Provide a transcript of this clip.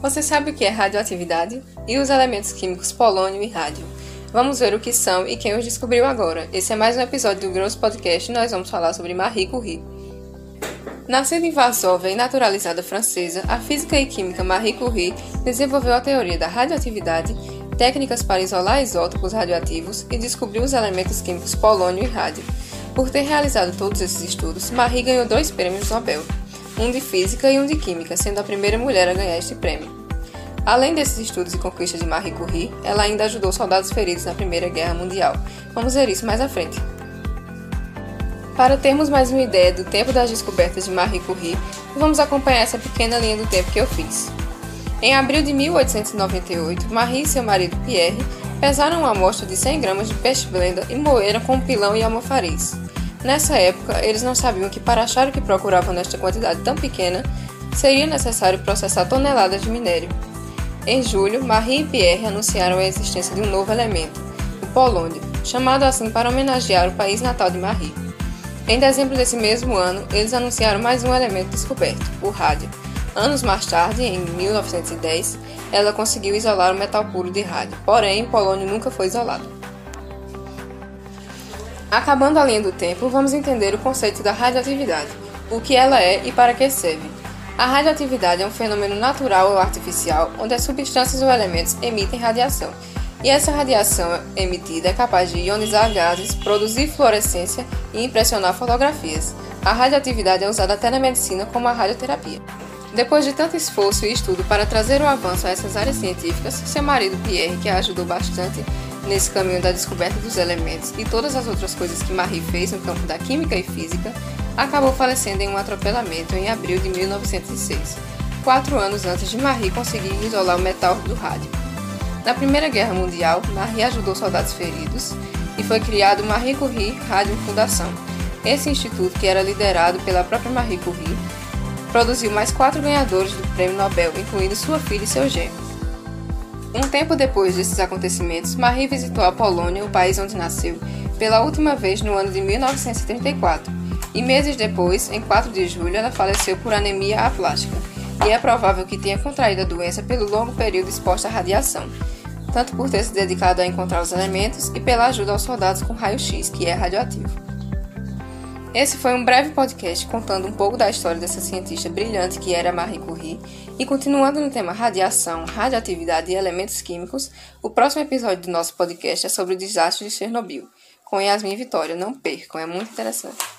Você sabe o que é radioatividade? E os elementos químicos polônio e rádio? Vamos ver o que são e quem os descobriu agora. Esse é mais um episódio do Gross Podcast e nós vamos falar sobre Marie Curie. Nascida em Varsóvia e naturalizada francesa, a física e química Marie Curie desenvolveu a teoria da radioatividade, técnicas para isolar isótopos radioativos e descobriu os elementos químicos polônio e rádio. Por ter realizado todos esses estudos, Marie ganhou dois prêmios Nobel um de física e um de química, sendo a primeira mulher a ganhar este prêmio. Além desses estudos e conquistas de Marie Curie, ela ainda ajudou soldados feridos na Primeira Guerra Mundial. Vamos ver isso mais à frente. Para termos mais uma ideia do tempo das descobertas de Marie Curie, vamos acompanhar essa pequena linha do tempo que eu fiz. Em abril de 1898, Marie e seu marido Pierre pesaram uma amostra de 100 gramas de peixe blenda e moeram com um pilão e almofariz. Nessa época, eles não sabiam que para achar o que procuravam nesta quantidade tão pequena, seria necessário processar toneladas de minério. Em julho, Marie e Pierre anunciaram a existência de um novo elemento, o polônio, chamado assim para homenagear o país natal de Marie. Em dezembro desse mesmo ano, eles anunciaram mais um elemento descoberto, o rádio. Anos mais tarde, em 1910, ela conseguiu isolar o metal puro de rádio, porém, polônio nunca foi isolado. Acabando a linha do tempo, vamos entender o conceito da radioatividade, o que ela é e para que serve. A radioatividade é um fenômeno natural ou artificial onde as substâncias ou elementos emitem radiação, e essa radiação emitida é capaz de ionizar gases, produzir fluorescência e impressionar fotografias. A radioatividade é usada até na medicina como a radioterapia. Depois de tanto esforço e estudo para trazer o avanço a essas áreas científicas, seu marido Pierre, que a ajudou bastante, nesse caminho da descoberta dos elementos e todas as outras coisas que Marie fez no campo da química e física, acabou falecendo em um atropelamento em abril de 1906, quatro anos antes de Marie conseguir isolar o metal do rádio. Na Primeira Guerra Mundial, Marie ajudou soldados feridos e foi criado Marie Curie Rádio Fundação. Esse instituto, que era liderado pela própria Marie Curie, produziu mais quatro ganhadores do Prêmio Nobel, incluindo sua filha e seu genro. Um tempo depois desses acontecimentos, Marie visitou a Polônia, o país onde nasceu, pela última vez no ano de 1934, e meses depois, em 4 de julho, ela faleceu por anemia aplástica, e é provável que tenha contraído a doença pelo longo período exposta à radiação, tanto por ter se dedicado a encontrar os elementos e pela ajuda aos soldados com raio-x, que é radioativo. Esse foi um breve podcast contando um pouco da história dessa cientista brilhante que era Marie Curie. E continuando no tema radiação, radioatividade e elementos químicos, o próximo episódio do nosso podcast é sobre o desastre de Chernobyl, com Yasmin Vitória. Não percam, é muito interessante.